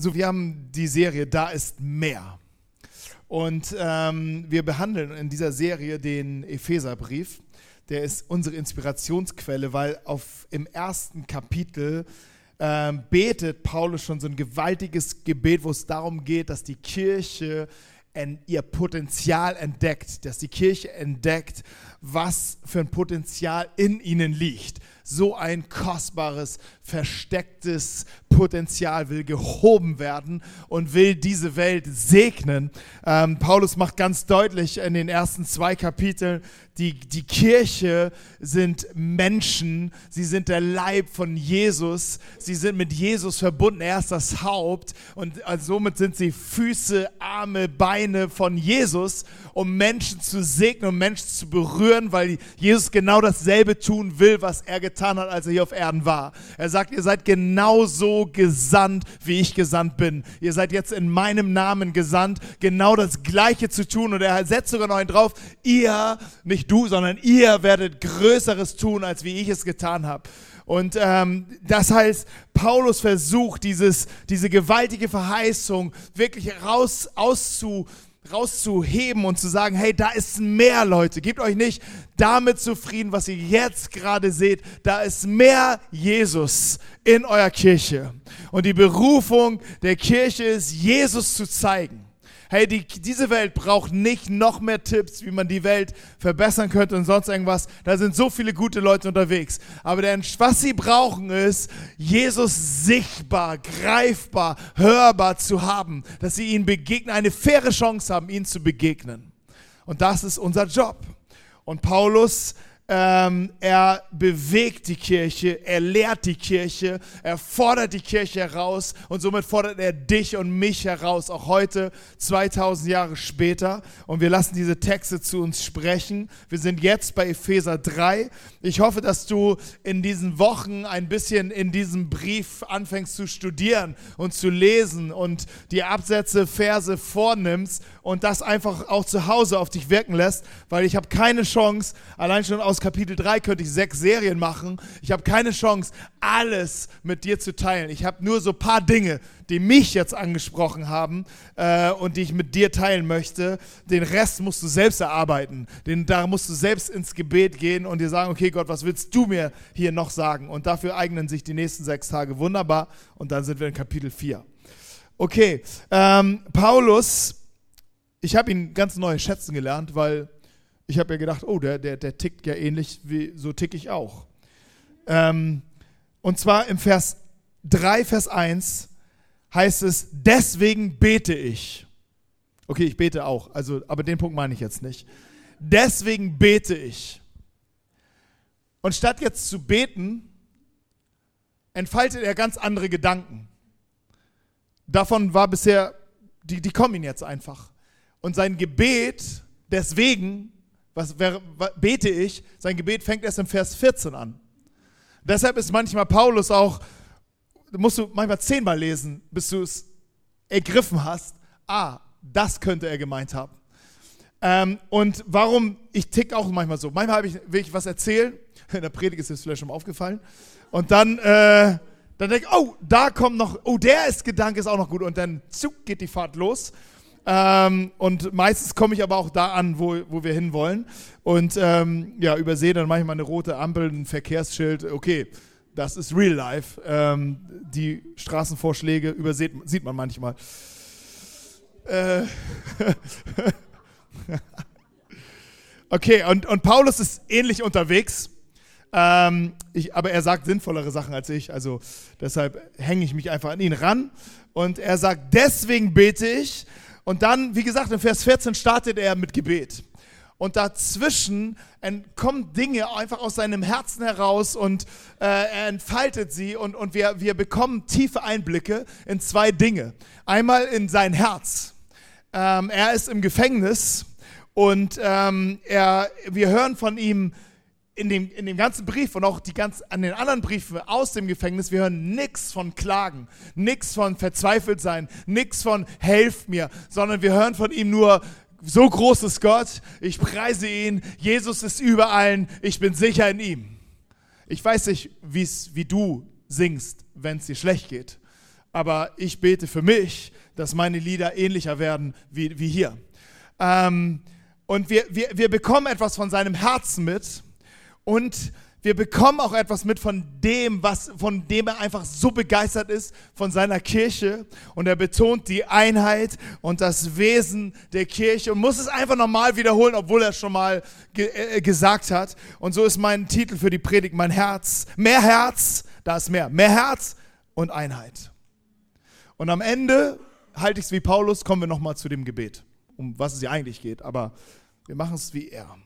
so, wir haben die Serie Da ist mehr. Und ähm, wir behandeln in dieser Serie den Epheserbrief. Der ist unsere Inspirationsquelle, weil auf, im ersten Kapitel ähm, betet Paulus schon so ein gewaltiges Gebet, wo es darum geht, dass die Kirche ihr Potenzial entdeckt, dass die Kirche entdeckt, was für ein Potenzial in ihnen liegt. So ein kostbares, verstecktes Potenzial will gehoben werden und will diese Welt segnen. Ähm, Paulus macht ganz deutlich in den ersten zwei Kapiteln, die, die Kirche sind Menschen, sie sind der Leib von Jesus, sie sind mit Jesus verbunden, er ist das Haupt und somit sind sie Füße, Arme, Beine von Jesus, um Menschen zu segnen, um Menschen zu berühren, weil Jesus genau dasselbe tun will, was er getan hat, als er hier auf Erden war. Er sagt, ihr seid genauso gesandt, wie ich gesandt bin. Ihr seid jetzt in meinem Namen gesandt, genau das Gleiche zu tun und er setzt sogar noch einen drauf, ihr, nicht du, sondern ihr werdet Größeres tun, als wie ich es getan habe. Und ähm, das heißt, Paulus versucht, dieses, diese gewaltige Verheißung wirklich raus, auszu, rauszuheben und zu sagen, hey, da ist mehr, Leute. Gebt euch nicht damit zufrieden, was ihr jetzt gerade seht. Da ist mehr Jesus in eurer Kirche. Und die Berufung der Kirche ist, Jesus zu zeigen hey, die, diese Welt braucht nicht noch mehr Tipps, wie man die Welt verbessern könnte und sonst irgendwas. Da sind so viele gute Leute unterwegs. Aber der, was sie brauchen ist, Jesus sichtbar, greifbar, hörbar zu haben, dass sie ihm begegnen, eine faire Chance haben, ihn zu begegnen. Und das ist unser Job. Und Paulus ähm, er bewegt die Kirche, er lehrt die Kirche, er fordert die Kirche heraus und somit fordert er dich und mich heraus, auch heute, 2000 Jahre später. Und wir lassen diese Texte zu uns sprechen. Wir sind jetzt bei Epheser 3. Ich hoffe, dass du in diesen Wochen ein bisschen in diesem Brief anfängst zu studieren und zu lesen und die Absätze, Verse vornimmst und das einfach auch zu Hause auf dich wirken lässt, weil ich habe keine Chance, allein schon aus Kapitel 3 könnte ich sechs Serien machen. Ich habe keine Chance, alles mit dir zu teilen. Ich habe nur so ein paar Dinge, die mich jetzt angesprochen haben äh, und die ich mit dir teilen möchte. Den Rest musst du selbst erarbeiten. Den, da musst du selbst ins Gebet gehen und dir sagen, okay Gott, was willst du mir hier noch sagen? Und dafür eignen sich die nächsten sechs Tage wunderbar. Und dann sind wir in Kapitel 4. Okay, ähm, Paulus, ich habe ihn ganz neu schätzen gelernt, weil ich habe ja gedacht, oh, der, der, der tickt ja ähnlich, wie so tick ich auch. Ähm, und zwar im Vers 3, Vers 1 heißt es, deswegen bete ich. Okay, ich bete auch, also, aber den Punkt meine ich jetzt nicht. Deswegen bete ich. Und statt jetzt zu beten, entfaltet er ganz andere Gedanken. Davon war bisher, die, die kommen ihm jetzt einfach. Und sein Gebet deswegen was, wer, bete ich? Sein Gebet fängt erst im Vers 14 an. Deshalb ist manchmal Paulus auch, musst du manchmal zehnmal lesen, bis du es ergriffen hast. Ah, das könnte er gemeint haben. Ähm, und warum, ich tick auch manchmal so. Manchmal ich, will ich was erzählen, in der Predigt ist es vielleicht schon mal aufgefallen. Und dann, äh, dann denke ich, oh, da kommt noch, oh, der ist Gedanke ist auch noch gut. Und dann zuck, geht die Fahrt los. Ähm, und meistens komme ich aber auch da an, wo, wo wir hinwollen. Und ähm, ja, übersehe dann manchmal eine rote Ampel, ein Verkehrsschild. Okay, das ist Real Life. Ähm, die Straßenvorschläge übersieht sieht man manchmal. Äh okay, und, und Paulus ist ähnlich unterwegs. Ähm, ich, aber er sagt sinnvollere Sachen als ich, also deshalb hänge ich mich einfach an ihn ran. Und er sagt, deswegen bete ich, und dann, wie gesagt, in Vers 14 startet er mit Gebet. Und dazwischen kommen Dinge einfach aus seinem Herzen heraus und äh, er entfaltet sie und, und wir, wir bekommen tiefe Einblicke in zwei Dinge. Einmal in sein Herz. Ähm, er ist im Gefängnis und ähm, er, wir hören von ihm in dem, in dem ganzen Brief und auch die ganz, an den anderen Briefen aus dem Gefängnis, wir hören nichts von Klagen, nichts von verzweifelt sein, nichts von helft mir, sondern wir hören von ihm nur, so groß ist Gott, ich preise ihn, Jesus ist überall, ich bin sicher in ihm. Ich weiß nicht, wie du singst, wenn es dir schlecht geht. aber ich bete für mich, dass meine Lieder ähnlicher werden wie, wie hier. Ähm, und wir, wir, wir bekommen etwas von seinem Herzen mit und wir bekommen auch etwas mit von dem, was, von dem er einfach so begeistert ist, von seiner Kirche. Und er betont die Einheit und das Wesen der Kirche und muss es einfach nochmal wiederholen, obwohl er es schon mal ge äh, gesagt hat. Und so ist mein Titel für die Predigt, mein Herz. Mehr Herz, da ist mehr. Mehr Herz und Einheit. Und am Ende halte ich es wie Paulus, kommen wir nochmal zu dem Gebet, um was es hier eigentlich geht. Aber wir machen es wie er.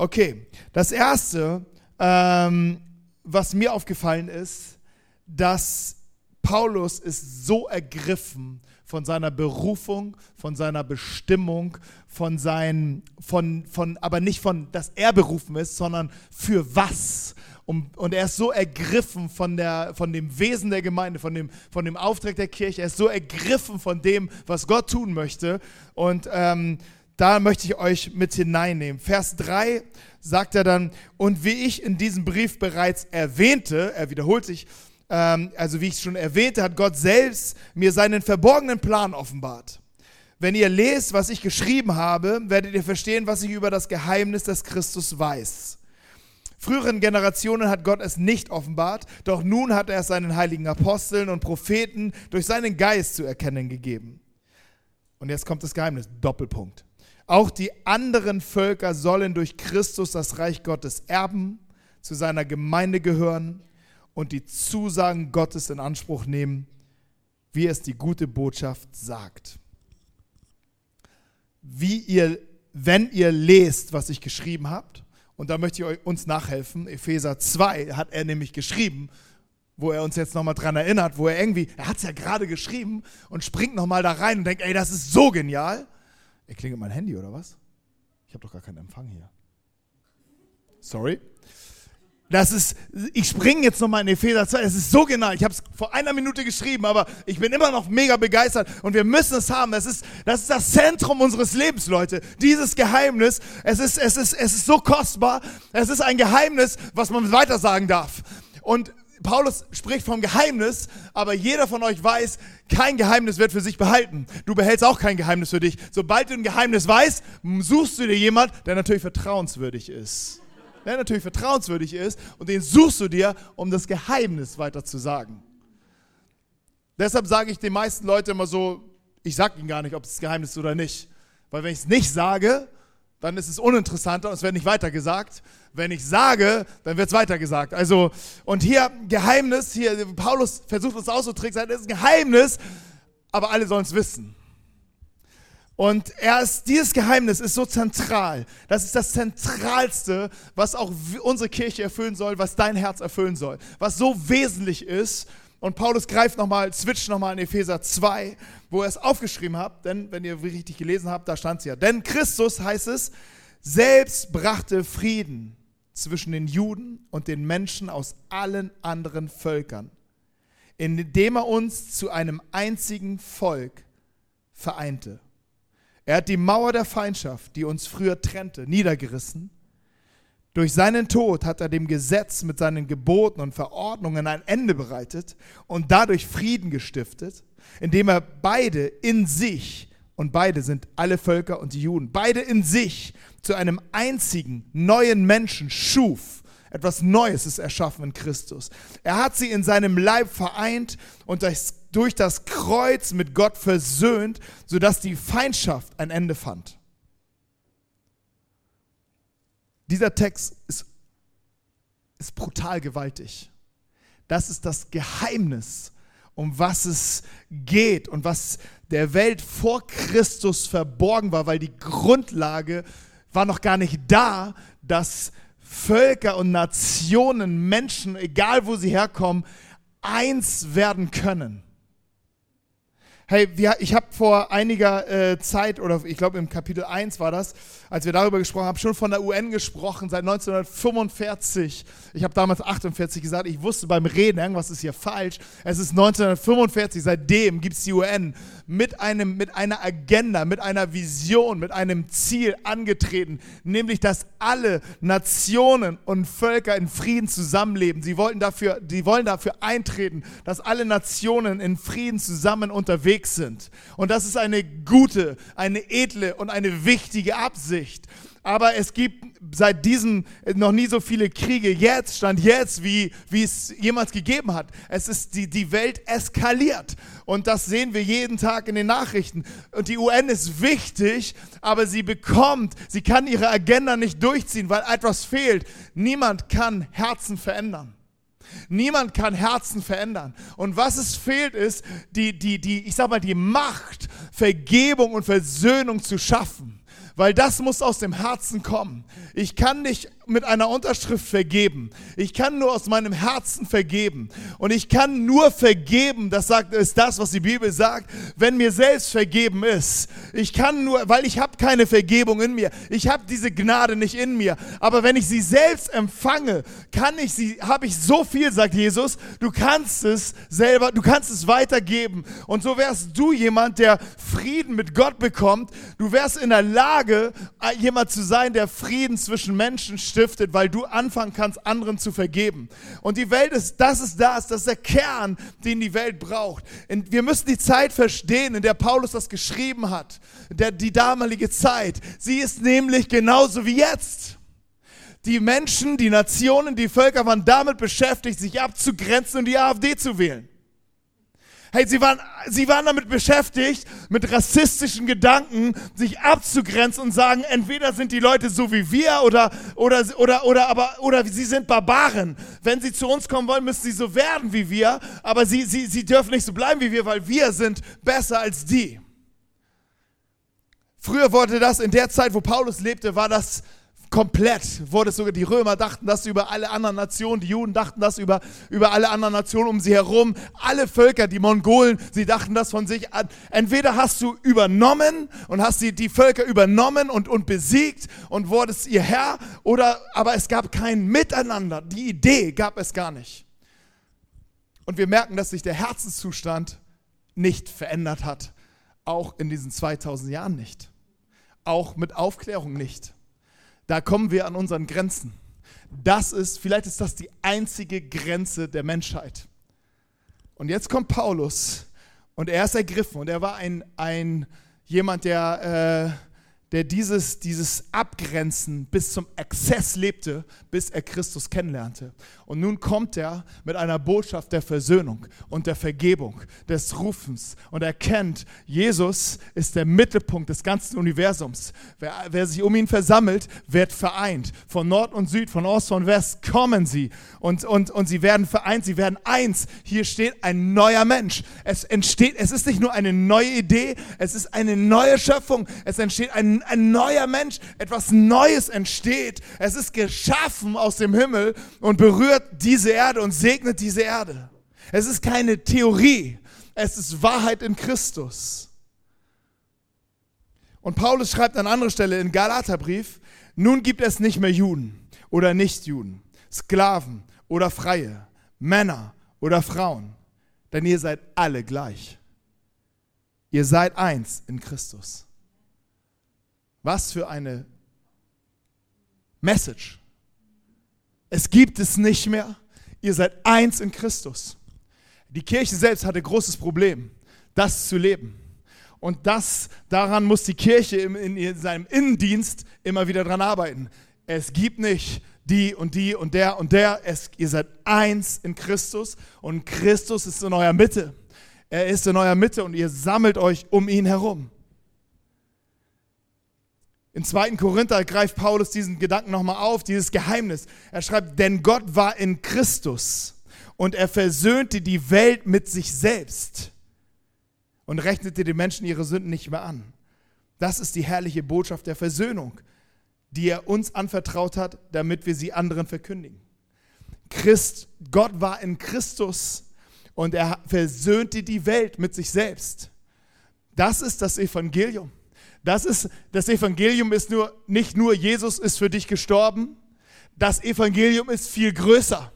Okay, das erste ähm, was mir aufgefallen ist, dass Paulus ist so ergriffen von seiner Berufung, von seiner Bestimmung, von sein, von, von, aber nicht von, dass er berufen ist, sondern für was. Und, und er ist so ergriffen von, der, von dem Wesen der Gemeinde, von dem, von dem Auftrag der Kirche. Er ist so ergriffen von dem, was Gott tun möchte. Und ähm, da möchte ich euch mit hineinnehmen. Vers 3 sagt er dann, und wie ich in diesem Brief bereits erwähnte, er wiederholt sich, ähm, also wie ich schon erwähnte, hat Gott selbst mir seinen verborgenen Plan offenbart. Wenn ihr lest, was ich geschrieben habe, werdet ihr verstehen, was ich über das Geheimnis des Christus weiß. Früheren Generationen hat Gott es nicht offenbart, doch nun hat er es seinen heiligen Aposteln und Propheten durch seinen Geist zu erkennen gegeben. Und jetzt kommt das Geheimnis, Doppelpunkt. Auch die anderen Völker sollen durch Christus das Reich Gottes erben, zu seiner Gemeinde gehören und die Zusagen Gottes in Anspruch nehmen, wie es die gute Botschaft sagt. Wie ihr, wenn ihr lest, was ich geschrieben habt, und da möchte ich uns nachhelfen, Epheser 2 hat er nämlich geschrieben, wo er uns jetzt nochmal dran erinnert, wo er irgendwie, er hat es ja gerade geschrieben und springt nochmal da rein und denkt, ey, das ist so genial. Er klingelt mein Handy oder was? Ich habe doch gar keinen Empfang hier. Sorry. Das ist, ich springe jetzt nochmal in Epheser 2. Es ist so genau. Ich habe es vor einer Minute geschrieben, aber ich bin immer noch mega begeistert und wir müssen es haben. Das ist, das ist das Zentrum unseres Lebens, Leute. Dieses Geheimnis. Es ist, es ist, es ist so kostbar. Es ist ein Geheimnis, was man weiter sagen darf. Und Paulus spricht vom Geheimnis, aber jeder von euch weiß, kein Geheimnis wird für sich behalten. Du behältst auch kein Geheimnis für dich. Sobald du ein Geheimnis weißt, suchst du dir jemand, der natürlich vertrauenswürdig ist. Der natürlich vertrauenswürdig ist und den suchst du dir, um das Geheimnis weiter zu sagen. Deshalb sage ich den meisten Leuten immer so, ich sage ihnen gar nicht, ob es Geheimnis ist oder nicht. Weil wenn ich es nicht sage, dann ist es uninteressanter und es wird nicht weitergesagt. Wenn ich sage, dann wird es weitergesagt. Also, und hier Geheimnis, hier Paulus versucht uns auszudrücken, das ist ein Geheimnis, aber alle sollen es wissen. Und er ist, dieses Geheimnis ist so zentral. Das ist das Zentralste, was auch unsere Kirche erfüllen soll, was dein Herz erfüllen soll. Was so wesentlich ist. Und Paulus greift nochmal, switcht nochmal in Epheser 2, wo er es aufgeschrieben hat. Denn, wenn ihr richtig gelesen habt, da stand es ja. Denn Christus, heißt es, selbst brachte Frieden zwischen den Juden und den Menschen aus allen anderen Völkern, indem er uns zu einem einzigen Volk vereinte. Er hat die Mauer der Feindschaft, die uns früher trennte, niedergerissen. Durch seinen Tod hat er dem Gesetz mit seinen Geboten und Verordnungen ein Ende bereitet und dadurch Frieden gestiftet, indem er beide in sich und beide sind alle Völker und die Juden. Beide in sich zu einem einzigen neuen Menschen schuf. Etwas Neues ist erschaffen in Christus. Er hat sie in seinem Leib vereint und durch das Kreuz mit Gott versöhnt, sodass die Feindschaft ein Ende fand. Dieser Text ist, ist brutal gewaltig. Das ist das Geheimnis, um was es geht und was der Welt vor Christus verborgen war, weil die Grundlage war noch gar nicht da, dass Völker und Nationen, Menschen, egal wo sie herkommen, eins werden können. Hey, wir, ich habe vor einiger äh, Zeit, oder ich glaube im Kapitel 1 war das, als wir darüber gesprochen haben, schon von der UN gesprochen, seit 1945. Ich habe damals 48 gesagt, ich wusste beim Reden, irgendwas ist hier falsch. Es ist 1945, seitdem gibt es die UN mit, einem, mit einer Agenda, mit einer Vision, mit einem Ziel angetreten, nämlich dass alle Nationen und Völker in Frieden zusammenleben. Sie, wollten dafür, sie wollen dafür eintreten, dass alle Nationen in Frieden zusammen unterwegs sind. Und das ist eine gute, eine edle und eine wichtige Absicht aber es gibt seit diesem noch nie so viele Kriege jetzt, stand jetzt, wie, wie es jemals gegeben hat. Es ist die, die Welt eskaliert und das sehen wir jeden Tag in den Nachrichten. Und die UN ist wichtig, aber sie bekommt, sie kann ihre Agenda nicht durchziehen, weil etwas fehlt. Niemand kann Herzen verändern. Niemand kann Herzen verändern. Und was es fehlt, ist die, die, die, ich sag mal, die Macht, Vergebung und Versöhnung zu schaffen weil das muss aus dem Herzen kommen. Ich kann nicht mit einer Unterschrift vergeben. Ich kann nur aus meinem Herzen vergeben. Und ich kann nur vergeben, das sagt, ist das, was die Bibel sagt, wenn mir selbst vergeben ist. Ich kann nur, weil ich habe keine Vergebung in mir. Ich habe diese Gnade nicht in mir. Aber wenn ich sie selbst empfange, kann ich sie, habe ich so viel, sagt Jesus, du kannst es selber, du kannst es weitergeben. Und so wärst du jemand, der Frieden mit Gott bekommt. Du wärst in der Lage, jemand zu sein, der Frieden zwischen Menschen stiftet, weil du anfangen kannst, anderen zu vergeben. Und die Welt ist, das ist das, das ist der Kern, den die Welt braucht. Und wir müssen die Zeit verstehen, in der Paulus das geschrieben hat, der, die damalige Zeit. Sie ist nämlich genauso wie jetzt. Die Menschen, die Nationen, die Völker waren damit beschäftigt, sich abzugrenzen und die AfD zu wählen. Hey, sie waren, sie waren damit beschäftigt, mit rassistischen Gedanken sich abzugrenzen und sagen, entweder sind die Leute so wie wir oder, oder, oder, oder, aber, oder sie sind Barbaren. Wenn sie zu uns kommen wollen, müssen sie so werden wie wir, aber sie, sie, sie dürfen nicht so bleiben wie wir, weil wir sind besser als die. Früher wurde das, in der Zeit, wo Paulus lebte, war das komplett wurde sogar, die Römer dachten das über alle anderen Nationen, die Juden dachten das über, über alle anderen Nationen um sie herum, alle Völker, die Mongolen, sie dachten das von sich an. Entweder hast du übernommen und hast die, die Völker übernommen und, und besiegt und wurdest ihr Herr, oder, aber es gab kein Miteinander. Die Idee gab es gar nicht. Und wir merken, dass sich der Herzenszustand nicht verändert hat. Auch in diesen 2000 Jahren nicht. Auch mit Aufklärung nicht. Da kommen wir an unseren Grenzen. Das ist, vielleicht ist das die einzige Grenze der Menschheit. Und jetzt kommt Paulus und er ist ergriffen und er war ein, ein jemand, der äh, der dieses, dieses Abgrenzen bis zum Exzess lebte, bis er Christus kennenlernte. Und nun kommt er mit einer Botschaft der Versöhnung und der Vergebung, des Rufens und erkennt, Jesus ist der Mittelpunkt des ganzen Universums. Wer, wer sich um ihn versammelt, wird vereint. Von Nord und Süd, von Ost und West kommen sie und, und, und sie werden vereint, sie werden eins. Hier steht ein neuer Mensch. Es entsteht, es ist nicht nur eine neue Idee, es ist eine neue Schöpfung. Es entsteht ein ein, neuer Mensch, etwas Neues entsteht. Es ist geschaffen aus dem Himmel und berührt diese Erde und segnet diese Erde. Es ist keine Theorie, es ist Wahrheit in Christus. Und Paulus schreibt an anderer Stelle in Galaterbrief, nun gibt es nicht mehr Juden oder Nichtjuden, Sklaven oder Freie, Männer oder Frauen, denn ihr seid alle gleich. Ihr seid eins in Christus. Was für eine Message. Es gibt es nicht mehr. Ihr seid eins in Christus. Die Kirche selbst hatte großes Problem, das zu leben. Und das, daran muss die Kirche in, in seinem Innendienst immer wieder dran arbeiten. Es gibt nicht die und die und der und der. Es, ihr seid eins in Christus und Christus ist in eurer Mitte. Er ist in eurer Mitte und ihr sammelt euch um ihn herum. In 2. Korinther greift Paulus diesen Gedanken nochmal auf, dieses Geheimnis. Er schreibt, denn Gott war in Christus und er versöhnte die Welt mit sich selbst und rechnete den Menschen ihre Sünden nicht mehr an. Das ist die herrliche Botschaft der Versöhnung, die er uns anvertraut hat, damit wir sie anderen verkündigen. Christ, Gott war in Christus und er versöhnte die Welt mit sich selbst. Das ist das Evangelium. Das, ist, das Evangelium ist nur, nicht nur Jesus ist für dich gestorben, das Evangelium ist viel größer.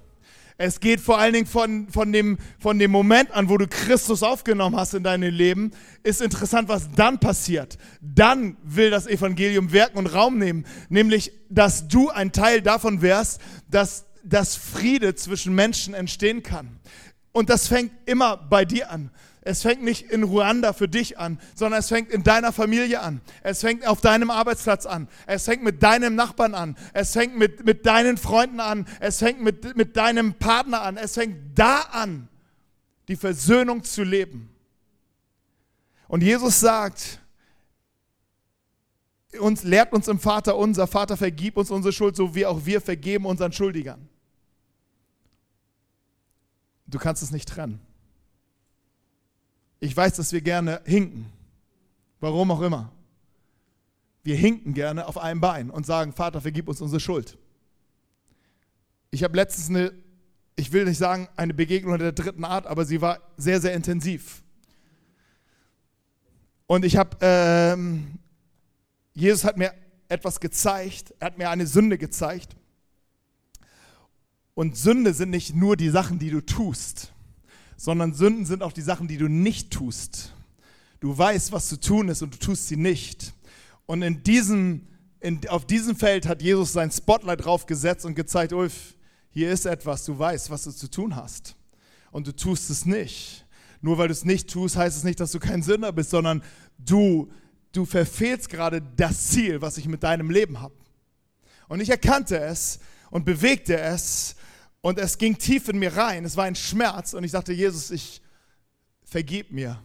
Es geht vor allen Dingen von, von, dem, von dem Moment an, wo du Christus aufgenommen hast in deinem Leben, ist interessant, was dann passiert. Dann will das Evangelium wirken und Raum nehmen, nämlich, dass du ein Teil davon wärst, dass das Friede zwischen Menschen entstehen kann. Und das fängt immer bei dir an. Es fängt nicht in Ruanda für dich an, sondern es fängt in deiner Familie an. Es fängt auf deinem Arbeitsplatz an. Es fängt mit deinem Nachbarn an. Es fängt mit, mit deinen Freunden an. Es fängt mit, mit deinem Partner an. Es fängt da an, die Versöhnung zu leben. Und Jesus sagt, uns lehrt uns im Vater unser, Vater vergib uns unsere Schuld, so wie auch wir vergeben unseren Schuldigern. Du kannst es nicht trennen. Ich weiß, dass wir gerne hinken. Warum auch immer. Wir hinken gerne auf einem Bein und sagen, Vater, vergib uns unsere Schuld. Ich habe letztens eine, ich will nicht sagen eine Begegnung der dritten Art, aber sie war sehr, sehr intensiv. Und ich habe, ähm, Jesus hat mir etwas gezeigt, er hat mir eine Sünde gezeigt. Und Sünde sind nicht nur die Sachen, die du tust sondern Sünden sind auch die Sachen, die du nicht tust. Du weißt, was zu tun ist und du tust sie nicht. Und in diesem, in, auf diesem Feld hat Jesus sein Spotlight drauf gesetzt und gezeigt, Ulf, hier ist etwas, du weißt, was du zu tun hast. Und du tust es nicht. Nur weil du es nicht tust, heißt es nicht, dass du kein Sünder bist, sondern du, du verfehlst gerade das Ziel, was ich mit deinem Leben habe. Und ich erkannte es und bewegte es und es ging tief in mir rein. Es war ein Schmerz. Und ich sagte, Jesus, ich vergib mir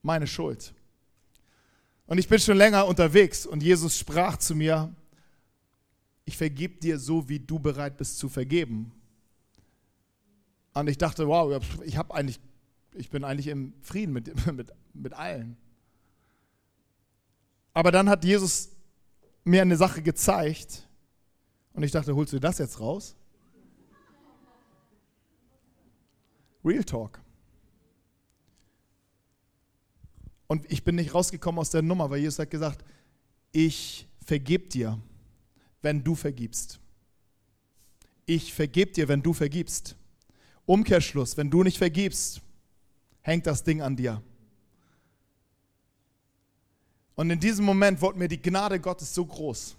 meine Schuld. Und ich bin schon länger unterwegs. Und Jesus sprach zu mir, ich vergib dir so, wie du bereit bist zu vergeben. Und ich dachte, wow, ich, hab eigentlich, ich bin eigentlich im Frieden mit, mit, mit allen. Aber dann hat Jesus mir eine Sache gezeigt. Und ich dachte, holst du das jetzt raus? Real Talk. Und ich bin nicht rausgekommen aus der Nummer, weil Jesus hat gesagt, ich vergeb dir, wenn du vergibst. Ich vergeb dir, wenn du vergibst. Umkehrschluss, wenn du nicht vergibst, hängt das Ding an dir. Und in diesem Moment wurde mir die Gnade Gottes so groß.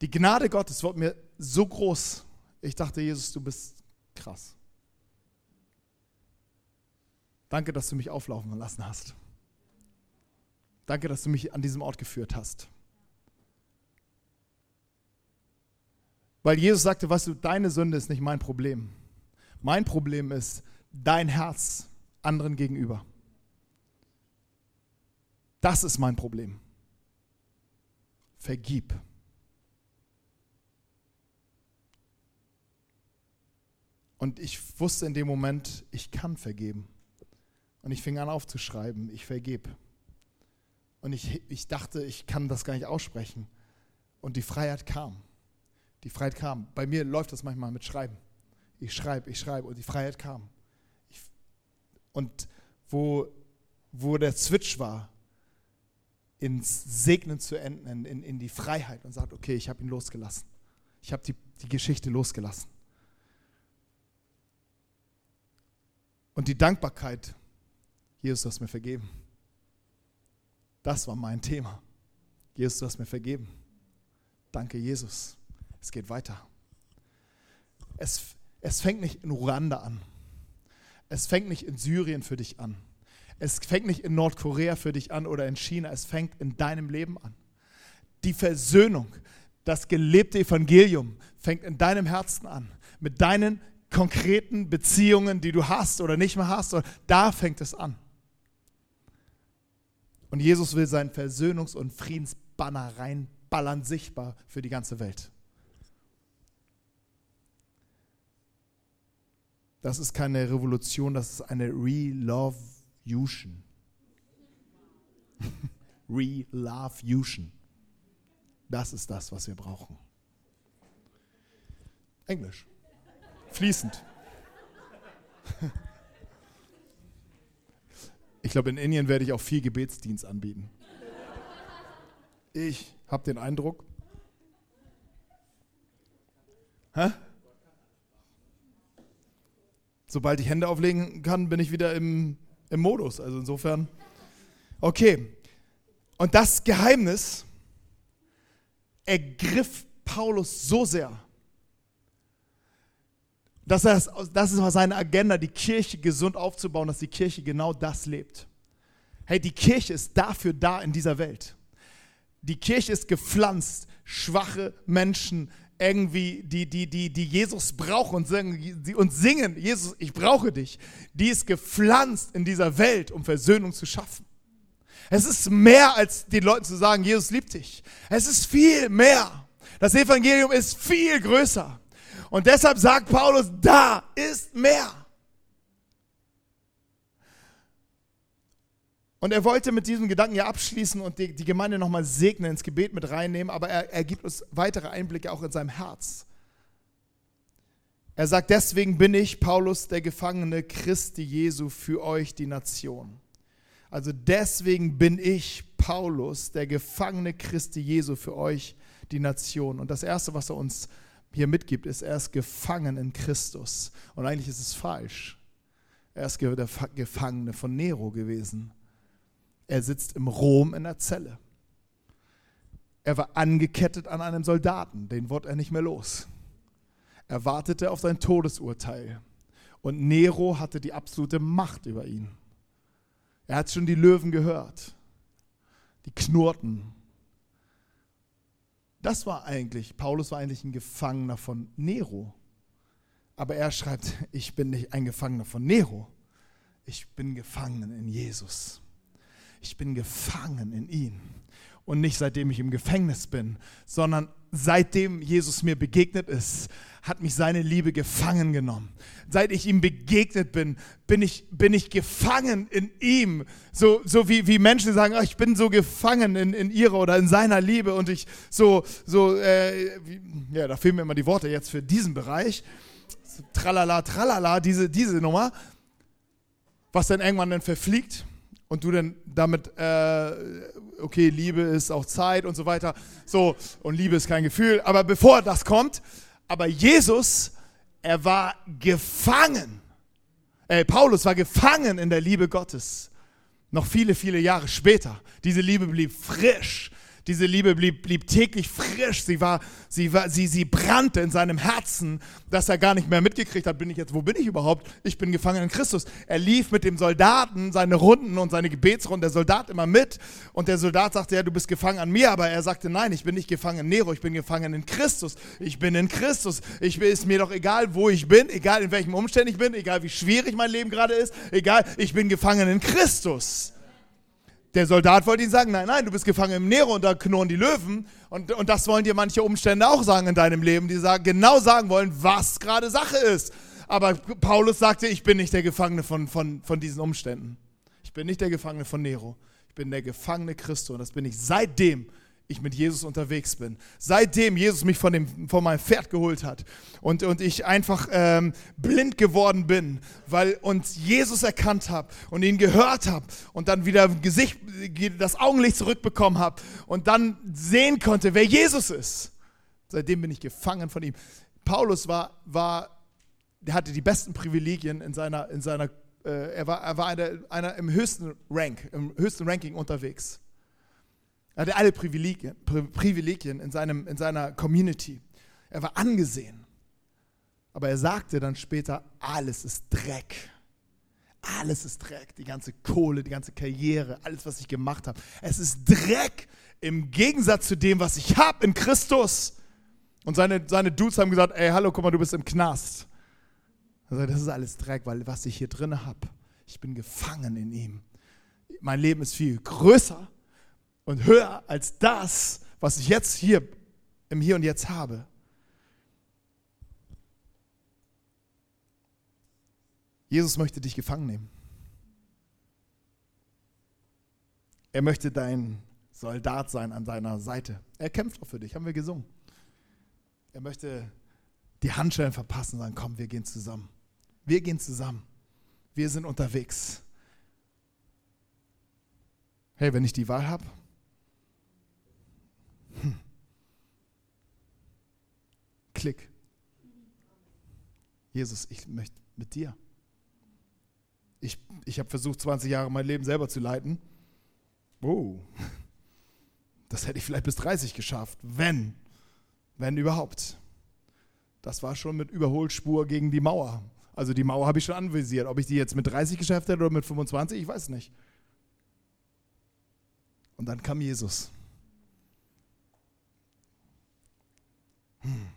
Die Gnade Gottes wurde mir so groß. Ich dachte, Jesus, du bist krass. Danke, dass du mich auflaufen lassen hast. Danke, dass du mich an diesem Ort geführt hast. Weil Jesus sagte, weißt du, deine Sünde ist nicht mein Problem. Mein Problem ist dein Herz anderen gegenüber. Das ist mein Problem. Vergib. Und ich wusste in dem Moment, ich kann vergeben. Und ich fing an aufzuschreiben, ich vergebe. Und ich, ich dachte, ich kann das gar nicht aussprechen. Und die Freiheit kam. Die Freiheit kam. Bei mir läuft das manchmal mit Schreiben. Ich schreibe, ich schreibe und die Freiheit kam. Ich, und wo, wo der Switch war, ins Segnen zu enden, in, in die Freiheit und sagt, okay, ich habe ihn losgelassen. Ich habe die, die Geschichte losgelassen. Und die Dankbarkeit Jesus, du hast mir vergeben. Das war mein Thema. Jesus, du hast mir vergeben. Danke, Jesus. Es geht weiter. Es, es fängt nicht in Ruanda an. Es fängt nicht in Syrien für dich an. Es fängt nicht in Nordkorea für dich an oder in China. Es fängt in deinem Leben an. Die Versöhnung, das gelebte Evangelium fängt in deinem Herzen an. Mit deinen konkreten Beziehungen, die du hast oder nicht mehr hast. Da fängt es an. Und Jesus will seinen Versöhnungs- und Friedensbanner reinballern, sichtbar für die ganze Welt. Das ist keine Revolution, das ist eine Re-Love-Fusion. Re-Love-Fusion. Das ist das, was wir brauchen. Englisch. Fließend. Ich glaube, in Indien werde ich auch viel Gebetsdienst anbieten. Ich habe den Eindruck. Hä? sobald ich Hände auflegen kann, bin ich wieder im, im Modus. Also insofern, okay. Und das Geheimnis ergriff Paulus so sehr, dass er, das ist seine Agenda, die Kirche gesund aufzubauen, dass die Kirche genau das lebt. Hey, die Kirche ist dafür da in dieser Welt. Die Kirche ist gepflanzt, schwache Menschen irgendwie, die, die, die, die Jesus brauchen und singen, und singen, Jesus, ich brauche dich. Die ist gepflanzt in dieser Welt, um Versöhnung zu schaffen. Es ist mehr als den Leuten zu sagen, Jesus liebt dich. Es ist viel mehr. Das Evangelium ist viel größer. Und deshalb sagt Paulus, da ist mehr. Und er wollte mit diesem Gedanken ja abschließen und die, die Gemeinde nochmal segnen, ins Gebet mit reinnehmen, aber er, er gibt uns weitere Einblicke auch in seinem Herz. Er sagt, deswegen bin ich, Paulus, der Gefangene Christi Jesu für euch, die Nation. Also deswegen bin ich, Paulus, der Gefangene Christi Jesu für euch, die Nation. Und das Erste, was er uns hier mitgibt, ist, er ist gefangen in Christus. Und eigentlich ist es falsch. Er ist der Gefangene von Nero gewesen. Er sitzt im Rom in der Zelle. Er war angekettet an einem Soldaten, den wurde er nicht mehr los. Er wartete auf sein Todesurteil. Und Nero hatte die absolute Macht über ihn. Er hat schon die Löwen gehört, die knurrten. Das war eigentlich, Paulus war eigentlich ein Gefangener von Nero. Aber er schreibt, ich bin nicht ein Gefangener von Nero, ich bin gefangen in Jesus ich bin gefangen in ihn. Und nicht seitdem ich im Gefängnis bin, sondern seitdem Jesus mir begegnet ist, hat mich seine Liebe gefangen genommen. Seit ich ihm begegnet bin, bin ich, bin ich gefangen in ihm. So, so wie, wie Menschen sagen, oh, ich bin so gefangen in, in ihrer oder in seiner Liebe und ich so, so äh, ja, da fehlen mir immer die Worte jetzt für diesen Bereich. Tralala, tralala, diese, diese Nummer, was dann irgendwann dann verfliegt und du dann damit, äh, okay, Liebe ist auch Zeit und so weiter, so, und Liebe ist kein Gefühl, aber bevor das kommt, aber Jesus, er war gefangen, äh, Paulus war gefangen in der Liebe Gottes, noch viele, viele Jahre später. Diese Liebe blieb frisch, diese Liebe blieb, blieb täglich frisch. Sie, war, sie, war, sie, sie brannte in seinem Herzen, dass er gar nicht mehr mitgekriegt hat, bin ich jetzt, wo bin ich überhaupt? Ich bin gefangen in Christus. Er lief mit dem Soldaten seine Runden und seine Gebetsrunden, der Soldat immer mit. Und der Soldat sagte, ja, du bist gefangen an mir. Aber er sagte, nein, ich bin nicht gefangen in Nero, ich bin gefangen in Christus. Ich bin in Christus. Ich ist mir doch egal, wo ich bin, egal in welchem Umständen ich bin, egal wie schwierig mein Leben gerade ist, egal, ich bin gefangen in Christus. Der Soldat wollte ihm sagen, nein, nein, du bist gefangen im Nero und da knurren die Löwen. Und, und das wollen dir manche Umstände auch sagen in deinem Leben, die sagen, genau sagen wollen, was gerade Sache ist. Aber Paulus sagte, ich bin nicht der Gefangene von, von, von diesen Umständen. Ich bin nicht der Gefangene von Nero. Ich bin der Gefangene Christus und das bin ich seitdem, ich mit Jesus unterwegs bin. Seitdem Jesus mich von, dem, von meinem Pferd geholt hat und, und ich einfach ähm, blind geworden bin, weil uns Jesus erkannt habe und ihn gehört habe und dann wieder Gesicht, das Augenlicht zurückbekommen habe und dann sehen konnte, wer Jesus ist. Seitdem bin ich gefangen von ihm. Paulus war, war der hatte die besten Privilegien in seiner, in seiner äh, er war, er war einer, einer im höchsten Rank, im höchsten Ranking unterwegs. Er hatte alle Privilegien, Privilegien in, seinem, in seiner Community. Er war angesehen. Aber er sagte dann später, alles ist Dreck. Alles ist Dreck. Die ganze Kohle, die ganze Karriere, alles, was ich gemacht habe. Es ist Dreck im Gegensatz zu dem, was ich habe in Christus. Und seine, seine Dudes haben gesagt, ey, hallo, guck mal, du bist im Knast. Also das ist alles Dreck, weil was ich hier drin habe, ich bin gefangen in ihm. Mein Leben ist viel größer und höher als das, was ich jetzt hier im Hier und Jetzt habe. Jesus möchte dich gefangen nehmen. Er möchte dein Soldat sein an deiner Seite. Er kämpft auch für dich, haben wir gesungen. Er möchte die Handschellen verpassen und sagen, komm, wir gehen zusammen. Wir gehen zusammen. Wir sind unterwegs. Hey, wenn ich die Wahl habe, Klick. Jesus, ich möchte mit dir. Ich, ich habe versucht, 20 Jahre mein Leben selber zu leiten. Oh, das hätte ich vielleicht bis 30 geschafft, wenn, wenn überhaupt. Das war schon mit Überholspur gegen die Mauer. Also die Mauer habe ich schon anvisiert. Ob ich die jetzt mit 30 geschafft hätte oder mit 25, ich weiß nicht. Und dann kam Jesus. Hm.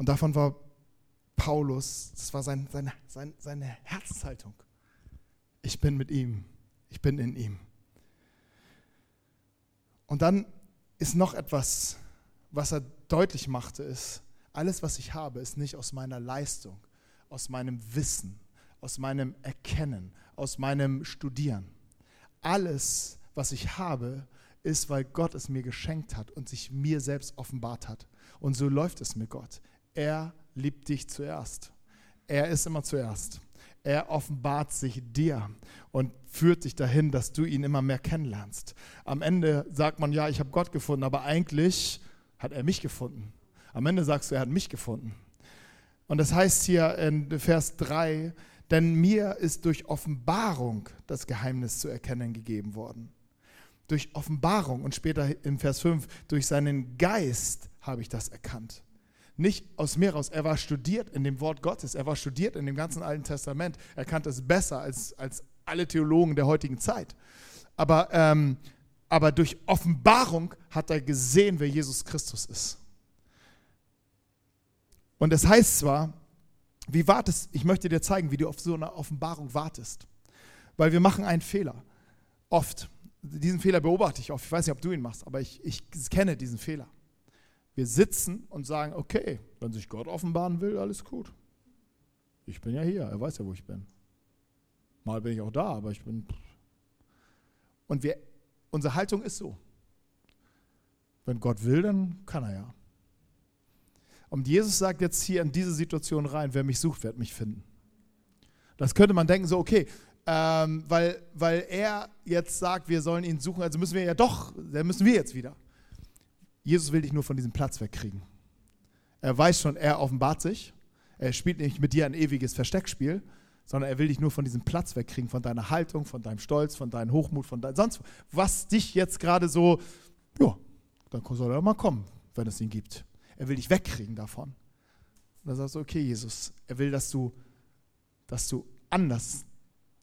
Und davon war Paulus, das war sein, seine, seine, seine Herzenshaltung. Ich bin mit ihm, ich bin in ihm. Und dann ist noch etwas, was er deutlich machte, ist, alles, was ich habe, ist nicht aus meiner Leistung, aus meinem Wissen, aus meinem Erkennen, aus meinem Studieren. Alles, was ich habe, ist, weil Gott es mir geschenkt hat und sich mir selbst offenbart hat. Und so läuft es mit Gott. Er liebt dich zuerst. Er ist immer zuerst. Er offenbart sich dir und führt dich dahin, dass du ihn immer mehr kennenlernst. Am Ende sagt man, ja, ich habe Gott gefunden, aber eigentlich hat er mich gefunden. Am Ende sagst du, er hat mich gefunden. Und das heißt hier in Vers 3, denn mir ist durch Offenbarung das Geheimnis zu erkennen gegeben worden. Durch Offenbarung und später in Vers 5, durch seinen Geist habe ich das erkannt nicht aus mir raus. Er war studiert in dem Wort Gottes. Er war studiert in dem ganzen Alten Testament. Er kannte es besser als, als alle Theologen der heutigen Zeit. Aber, ähm, aber durch Offenbarung hat er gesehen, wer Jesus Christus ist. Und es heißt zwar, wie wartest, ich möchte dir zeigen, wie du auf so eine Offenbarung wartest. Weil wir machen einen Fehler. Oft. Diesen Fehler beobachte ich oft. Ich weiß nicht, ob du ihn machst, aber ich, ich kenne diesen Fehler. Wir sitzen und sagen, okay, wenn sich Gott offenbaren will, alles gut. Ich bin ja hier, er weiß ja, wo ich bin. Mal bin ich auch da, aber ich bin. Und wir, unsere Haltung ist so. Wenn Gott will, dann kann er ja. Und Jesus sagt jetzt hier in diese Situation rein, wer mich sucht, wird mich finden. Das könnte man denken, so, okay, ähm, weil, weil er jetzt sagt, wir sollen ihn suchen, also müssen wir ja doch, dann müssen wir jetzt wieder. Jesus will dich nur von diesem Platz wegkriegen. Er weiß schon, er offenbart sich. Er spielt nicht mit dir ein ewiges Versteckspiel, sondern er will dich nur von diesem Platz wegkriegen, von deiner Haltung, von deinem Stolz, von deinem Hochmut, von dein, sonst was dich jetzt gerade so, ja, dann soll er mal kommen, wenn es ihn gibt. Er will dich wegkriegen davon. Und dann sagst du, okay, Jesus, er will, dass du, dass du anders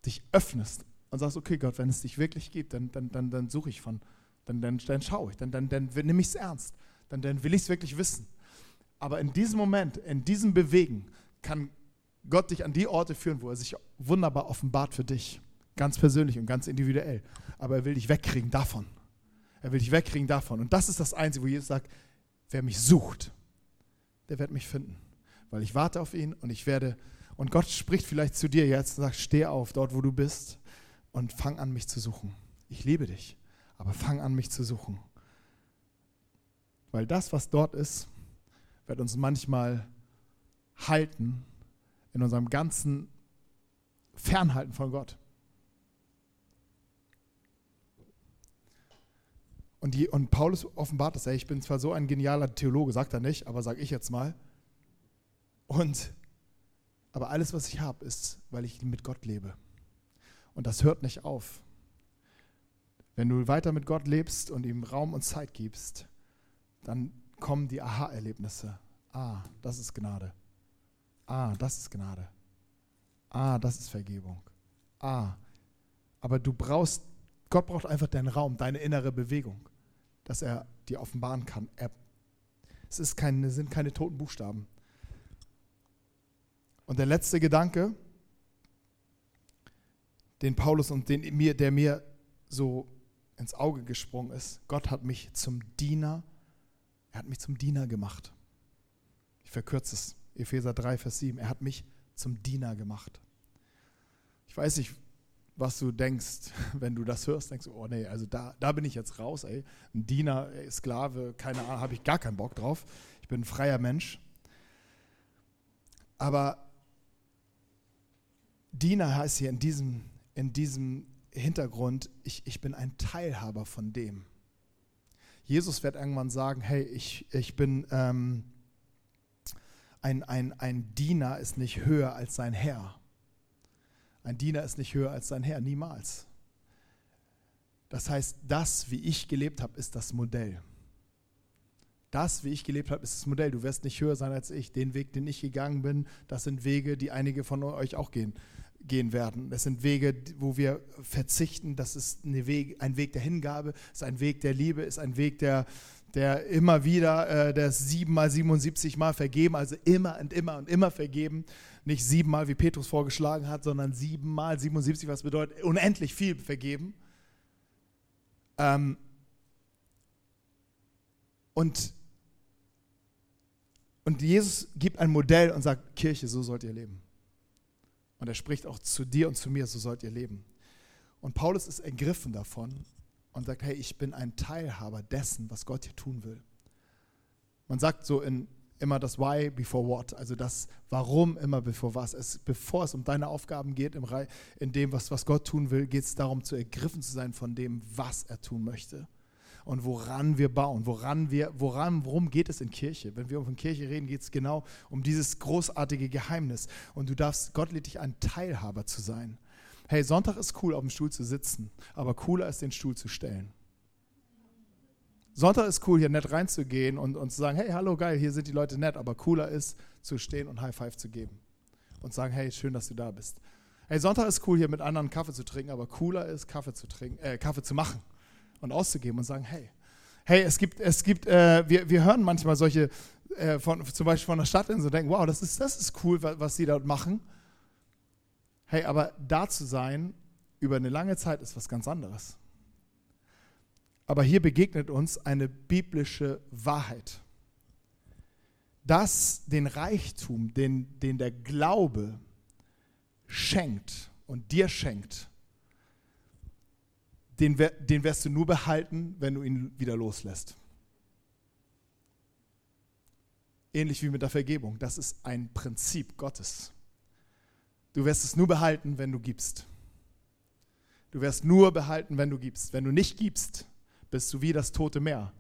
dich öffnest und sagst, okay, Gott, wenn es dich wirklich gibt, dann, dann, dann, dann suche ich von, dann, dann, dann schaue ich, dann, dann, dann nehme ich es ernst, dann, dann will ich es wirklich wissen. Aber in diesem Moment, in diesem Bewegen, kann Gott dich an die Orte führen, wo er sich wunderbar offenbart für dich. Ganz persönlich und ganz individuell. Aber er will dich wegkriegen davon. Er will dich wegkriegen davon. Und das ist das Einzige, wo Jesus sagt, wer mich sucht, der wird mich finden. Weil ich warte auf ihn und ich werde, und Gott spricht vielleicht zu dir jetzt und sagt, steh auf dort, wo du bist und fang an, mich zu suchen. Ich liebe dich aber fang an, mich zu suchen. Weil das, was dort ist, wird uns manchmal halten in unserem ganzen Fernhalten von Gott. Und, die, und Paulus offenbart das, ey, ich bin zwar so ein genialer Theologe, sagt er nicht, aber sage ich jetzt mal. Und, aber alles, was ich habe, ist, weil ich mit Gott lebe. Und das hört nicht auf. Wenn du weiter mit Gott lebst und ihm Raum und Zeit gibst, dann kommen die Aha-Erlebnisse. Ah, das ist Gnade. Ah, das ist Gnade. Ah, das ist Vergebung. Ah, aber du brauchst, Gott braucht einfach deinen Raum, deine innere Bewegung, dass er dir offenbaren kann. Er, es ist keine, sind keine toten Buchstaben. Und der letzte Gedanke, den Paulus und den mir, der mir so ins Auge gesprungen ist. Gott hat mich zum Diener, er hat mich zum Diener gemacht. Ich verkürze es, Epheser 3, Vers 7. Er hat mich zum Diener gemacht. Ich weiß nicht, was du denkst, wenn du das hörst, denkst du, oh nee, also da, da bin ich jetzt raus, ey. Ein Diener, ey, Sklave, keine Ahnung, habe ich gar keinen Bock drauf. Ich bin ein freier Mensch. Aber Diener heißt hier in diesem, in diesem Hintergrund, ich, ich bin ein Teilhaber von dem. Jesus wird irgendwann sagen, hey, ich, ich bin ähm, ein, ein, ein Diener ist nicht höher als sein Herr. Ein Diener ist nicht höher als sein Herr, niemals. Das heißt, das, wie ich gelebt habe, ist das Modell. Das, wie ich gelebt habe, ist das Modell. Du wirst nicht höher sein als ich. Den Weg, den ich gegangen bin, das sind Wege, die einige von euch auch gehen, gehen werden. Das sind Wege, wo wir verzichten. Das ist Weg, ein Weg der Hingabe, ist ein Weg der Liebe, ist ein Weg der, der immer wieder, äh, der siebenmal, 77 Mal vergeben, also immer und immer und immer vergeben. Nicht siebenmal, wie Petrus vorgeschlagen hat, sondern siebenmal 77, was bedeutet unendlich viel vergeben. Ähm, und, und Jesus gibt ein Modell und sagt, Kirche, so sollt ihr leben. Und er spricht auch zu dir und zu mir, so sollt ihr leben. Und Paulus ist ergriffen davon und sagt, hey, ich bin ein Teilhaber dessen, was Gott hier tun will. Man sagt so in, immer das Why before what, also das Warum immer bevor was. Es, bevor es um deine Aufgaben geht, im, in dem, was, was Gott tun will, geht es darum, zu ergriffen zu sein von dem, was er tun möchte und woran wir bauen, woran wir, woran, worum geht es in Kirche? Wenn wir von Kirche reden, geht es genau um dieses großartige Geheimnis. Und du darfst, Gott lädt dich ein Teilhaber zu sein. Hey, Sonntag ist cool, auf dem Stuhl zu sitzen, aber cooler ist, den Stuhl zu stellen. Sonntag ist cool, hier nett reinzugehen und, und zu sagen, hey, hallo, geil, hier sind die Leute nett, aber cooler ist, zu stehen und High Five zu geben und sagen, hey, schön, dass du da bist. Hey, Sonntag ist cool, hier mit anderen Kaffee zu trinken, aber cooler ist, Kaffee zu trinken, äh, Kaffee zu machen und auszugeben und sagen, hey, hey, es gibt, es gibt, äh, wir, wir hören manchmal solche, äh, von, zum Beispiel von der Stadt und denken, wow, das ist, das ist cool, was, was die dort machen. Hey, aber da zu sein über eine lange Zeit ist was ganz anderes. Aber hier begegnet uns eine biblische Wahrheit, dass den Reichtum, den, den der Glaube schenkt und dir schenkt, den, den wirst du nur behalten, wenn du ihn wieder loslässt. Ähnlich wie mit der Vergebung. Das ist ein Prinzip Gottes. Du wirst es nur behalten, wenn du gibst. Du wirst nur behalten, wenn du gibst. Wenn du nicht gibst, bist du wie das tote Meer.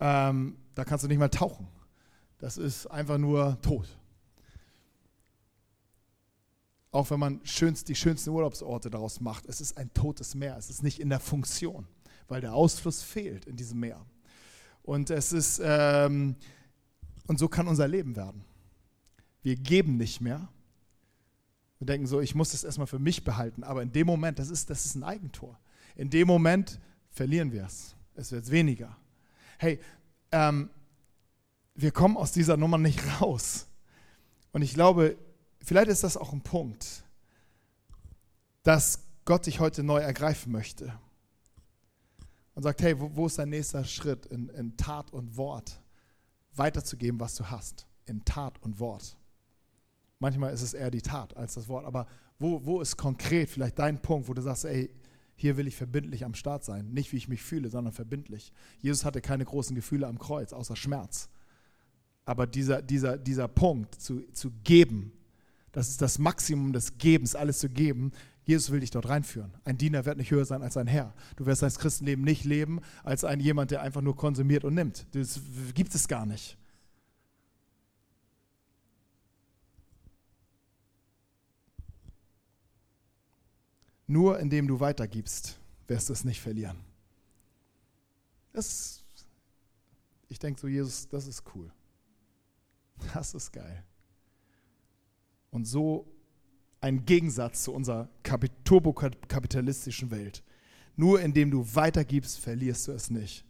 Ähm, da kannst du nicht mal tauchen. Das ist einfach nur tot. Auch wenn man schönst, die schönsten Urlaubsorte daraus macht, es ist ein totes Meer. Es ist nicht in der Funktion, weil der Ausfluss fehlt in diesem Meer. Und es ist, ähm, und so kann unser Leben werden. Wir geben nicht mehr. Wir denken so, ich muss das erstmal für mich behalten. Aber in dem Moment, das ist, das ist ein Eigentor. In dem Moment verlieren wir es. Es wird weniger. Hey, ähm, wir kommen aus dieser Nummer nicht raus. Und ich glaube, vielleicht ist das auch ein Punkt, dass Gott dich heute neu ergreifen möchte. Und sagt, hey, wo, wo ist dein nächster Schritt in, in Tat und Wort? Weiterzugeben, was du hast. In Tat und Wort. Manchmal ist es eher die Tat als das Wort. Aber wo, wo ist konkret vielleicht dein Punkt, wo du sagst, ey, hier will ich verbindlich am Start sein. Nicht wie ich mich fühle, sondern verbindlich. Jesus hatte keine großen Gefühle am Kreuz, außer Schmerz. Aber dieser, dieser, dieser Punkt, zu, zu geben, das ist das Maximum des Gebens, alles zu geben. Jesus will dich dort reinführen. Ein Diener wird nicht höher sein als ein Herr. Du wirst dein Christenleben nicht leben als ein jemand, der einfach nur konsumiert und nimmt. Das gibt es gar nicht. Nur indem du weitergibst, wirst du es nicht verlieren. Das, ich denke so, Jesus, das ist cool. Das ist geil. Und so ein Gegensatz zu unserer turbokapitalistischen Welt. Nur indem du weitergibst, verlierst du es nicht.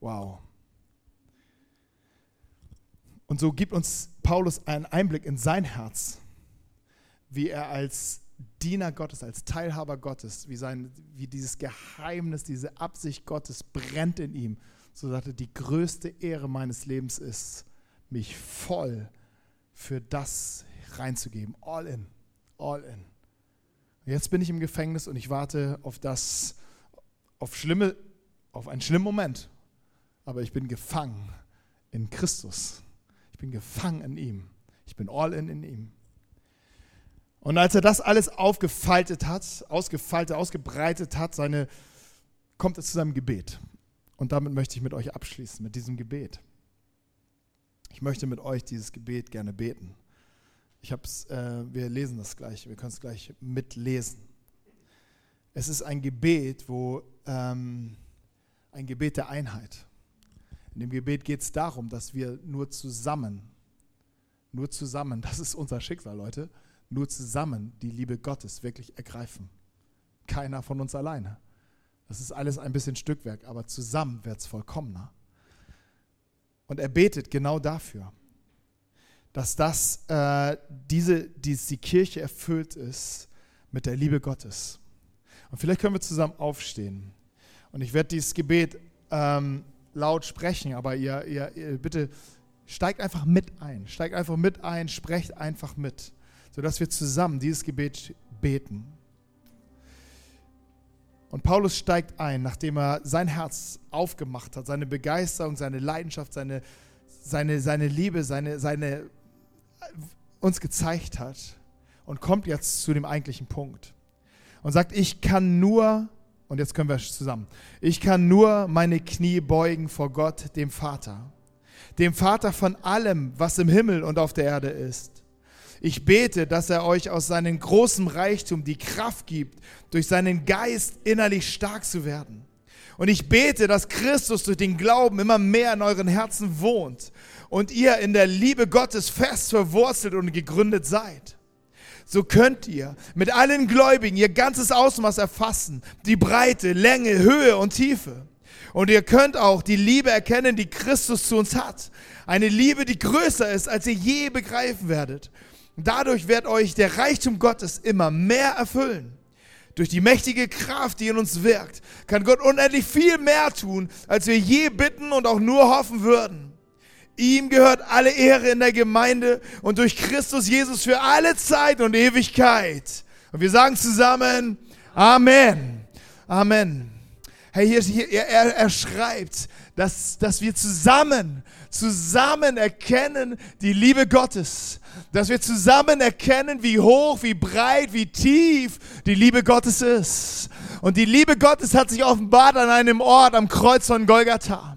Wow. Und so gibt uns Paulus einen Einblick in sein Herz, wie er als Diener Gottes, als Teilhaber Gottes, wie, sein, wie dieses Geheimnis, diese Absicht Gottes brennt in ihm, so er die größte Ehre meines Lebens ist, mich voll für das reinzugeben. All in. All in. Jetzt bin ich im Gefängnis und ich warte auf das, auf schlimme, auf einen schlimmen Moment. Aber ich bin gefangen in Christus. Ich bin gefangen in ihm. Ich bin all in in ihm. Und als er das alles aufgefaltet hat, ausgefaltet, ausgebreitet hat, seine, kommt er zu seinem Gebet. Und damit möchte ich mit euch abschließen, mit diesem Gebet. Ich möchte mit euch dieses Gebet gerne beten. Ich hab's, äh, wir lesen das gleich, wir können es gleich mitlesen. Es ist ein Gebet, wo ähm, ein Gebet der Einheit. In dem Gebet geht es darum, dass wir nur zusammen, nur zusammen, das ist unser Schicksal, Leute, nur zusammen die Liebe Gottes wirklich ergreifen. Keiner von uns alleine. Das ist alles ein bisschen Stückwerk, aber zusammen wird es vollkommener. Und er betet genau dafür, dass das, äh, diese, dies, die Kirche erfüllt ist mit der Liebe Gottes. Und vielleicht können wir zusammen aufstehen. Und ich werde dieses Gebet ähm, laut sprechen, aber ihr, ihr, ihr bitte steigt einfach mit ein. Steigt einfach mit ein, sprecht einfach mit, sodass wir zusammen dieses Gebet beten. Und Paulus steigt ein, nachdem er sein Herz aufgemacht hat, seine Begeisterung, seine Leidenschaft, seine, seine, seine Liebe, seine, seine, uns gezeigt hat und kommt jetzt zu dem eigentlichen Punkt und sagt, ich kann nur und jetzt können wir zusammen. Ich kann nur meine Knie beugen vor Gott, dem Vater. Dem Vater von allem, was im Himmel und auf der Erde ist. Ich bete, dass er euch aus seinem großen Reichtum die Kraft gibt, durch seinen Geist innerlich stark zu werden. Und ich bete, dass Christus durch den Glauben immer mehr in euren Herzen wohnt und ihr in der Liebe Gottes fest verwurzelt und gegründet seid so könnt ihr mit allen Gläubigen ihr ganzes Ausmaß erfassen, die Breite, Länge, Höhe und Tiefe. Und ihr könnt auch die Liebe erkennen, die Christus zu uns hat. Eine Liebe, die größer ist, als ihr je begreifen werdet. Dadurch wird euch der Reichtum Gottes immer mehr erfüllen. Durch die mächtige Kraft, die in uns wirkt, kann Gott unendlich viel mehr tun, als wir je bitten und auch nur hoffen würden. Ihm gehört alle Ehre in der Gemeinde und durch Christus Jesus für alle Zeit und Ewigkeit. Und wir sagen zusammen Amen. Amen. Hey, hier, hier er, er schreibt, dass, dass wir zusammen, zusammen erkennen die Liebe Gottes. Dass wir zusammen erkennen, wie hoch, wie breit, wie tief die Liebe Gottes ist. Und die Liebe Gottes hat sich offenbart an einem Ort am Kreuz von Golgatha.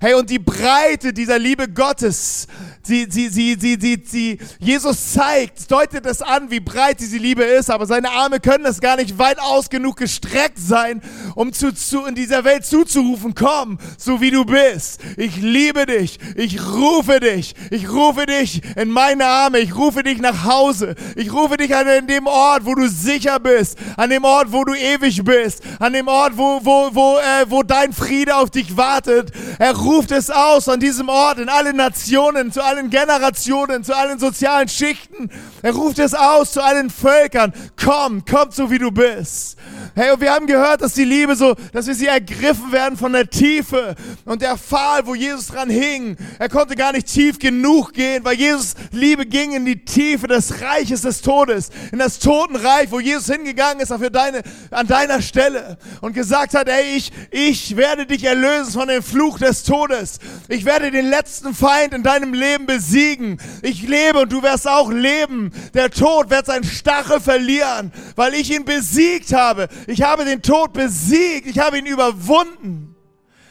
Hey, und die Breite dieser Liebe Gottes, sie, sie, sie, sie, sie, sie, Jesus zeigt, deutet es an, wie breit diese Liebe ist, aber seine Arme können es gar nicht weit aus genug gestreckt sein, um zu, zu, in dieser Welt zuzurufen, komm, so wie du bist. Ich liebe dich, ich rufe dich, ich rufe dich in meine Arme, ich rufe dich nach Hause, ich rufe dich an dem Ort, wo du sicher bist, an dem Ort, wo du ewig bist, an dem Ort, wo, wo, wo, äh, wo dein Friede auf dich wartet. Er ruft es aus an diesem Ort, in allen Nationen, zu allen Generationen, zu allen sozialen Schichten. Er ruft es aus zu allen Völkern. Komm, komm so wie du bist. Hey, und wir haben gehört, dass die Liebe so, dass wir sie ergriffen werden von der Tiefe und der Pfahl, wo Jesus dran hing. Er konnte gar nicht tief genug gehen, weil Jesus Liebe ging in die Tiefe des Reiches des Todes, in das Totenreich, wo Jesus hingegangen ist für deine, an deiner Stelle und gesagt hat, ey, ich, ich werde dich erlösen von dem Fluch des Todes. Ich werde den letzten Feind in deinem Leben besiegen. Ich lebe und du wirst auch leben. Der Tod wird seinen Stachel verlieren, weil ich ihn besiegt habe. Ich habe den Tod besiegt. Ich habe ihn überwunden.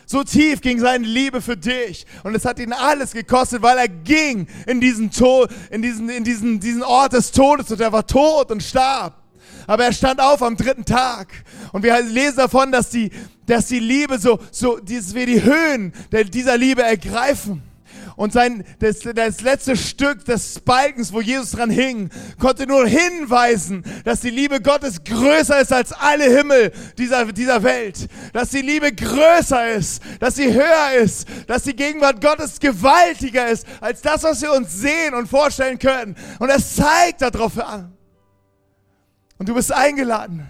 So tief ging seine Liebe für dich. Und es hat ihn alles gekostet, weil er ging in diesen Tod, in diesen, in diesen, diesen Ort des Todes und er war tot und starb. Aber er stand auf am dritten Tag. Und wir lesen davon, dass die, dass die Liebe so, so, dass wir die Höhen dieser Liebe ergreifen. Und sein, das, das letzte Stück des Balkens, wo Jesus dran hing, konnte nur hinweisen, dass die Liebe Gottes größer ist als alle Himmel dieser, dieser Welt. Dass die Liebe größer ist, dass sie höher ist, dass die Gegenwart Gottes gewaltiger ist als das, was wir uns sehen und vorstellen können. Und es zeigt darauf an. Und du bist eingeladen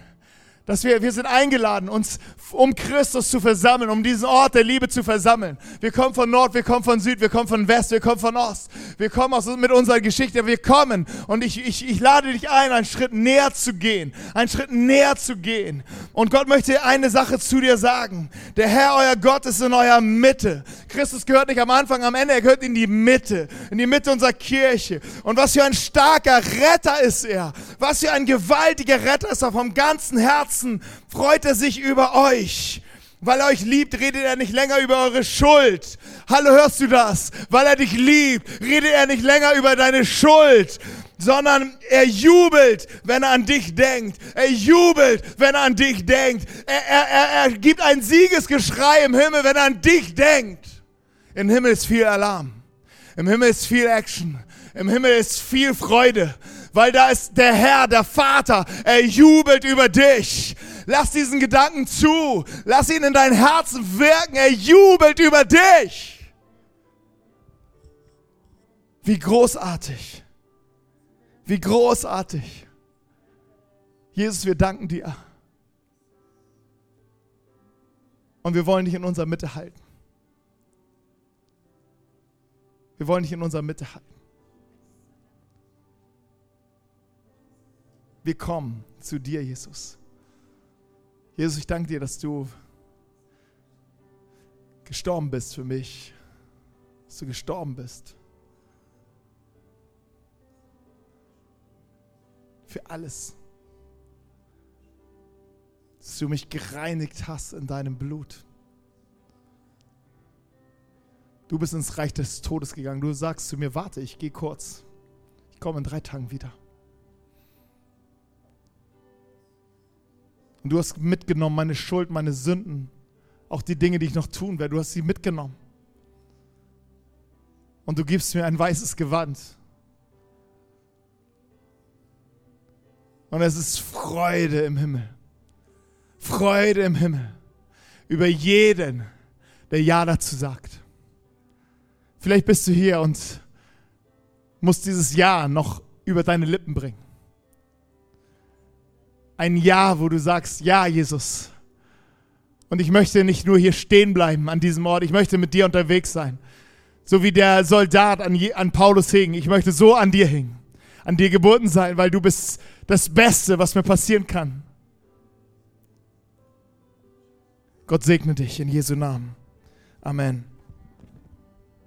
dass wir, wir sind eingeladen, uns um Christus zu versammeln, um diesen Ort der Liebe zu versammeln. Wir kommen von Nord, wir kommen von Süd, wir kommen von West, wir kommen von Ost. Wir kommen aus, mit unserer Geschichte, wir kommen. Und ich, ich, ich lade dich ein, einen Schritt näher zu gehen, einen Schritt näher zu gehen. Und Gott möchte eine Sache zu dir sagen. Der Herr, euer Gott, ist in eurer Mitte. Christus gehört nicht am Anfang, am Ende, er gehört in die Mitte, in die Mitte unserer Kirche. Und was für ein starker Retter ist er. Was für ein gewaltiger Retter ist er vom ganzen Herzen Herzen freut er sich über euch. Weil er euch liebt, redet er nicht länger über eure Schuld. Hallo, hörst du das? Weil er dich liebt, redet er nicht länger über deine Schuld, sondern er jubelt, wenn er an dich denkt. Er jubelt, wenn er an dich denkt. Er, er, er, er gibt ein Siegesgeschrei im Himmel, wenn er an dich denkt. Im Himmel ist viel Alarm. Im Himmel ist viel Action. Im Himmel ist viel Freude, weil da ist der Herr, der Vater. Er jubelt über dich. Lass diesen Gedanken zu. Lass ihn in dein Herzen wirken. Er jubelt über dich. Wie großartig. Wie großartig. Jesus, wir danken dir. Und wir wollen dich in unserer Mitte halten. Wir wollen dich in unserer Mitte halten. Wir kommen zu dir, Jesus. Jesus, ich danke dir, dass du gestorben bist für mich, dass du gestorben bist. Für alles. Dass du mich gereinigt hast in deinem Blut. Du bist ins Reich des Todes gegangen. Du sagst zu mir, warte, ich gehe kurz. Ich komme in drei Tagen wieder. Und du hast mitgenommen meine Schuld, meine Sünden, auch die Dinge, die ich noch tun werde. Du hast sie mitgenommen. Und du gibst mir ein weißes Gewand. Und es ist Freude im Himmel. Freude im Himmel über jeden, der Ja dazu sagt. Vielleicht bist du hier und musst dieses Ja noch über deine Lippen bringen. Ein Ja, wo du sagst, ja, Jesus. Und ich möchte nicht nur hier stehen bleiben an diesem Ort, ich möchte mit dir unterwegs sein. So wie der Soldat an, an Paulus hing. Ich möchte so an dir hängen, an dir gebunden sein, weil du bist das Beste, was mir passieren kann. Gott segne dich in Jesu Namen. Amen.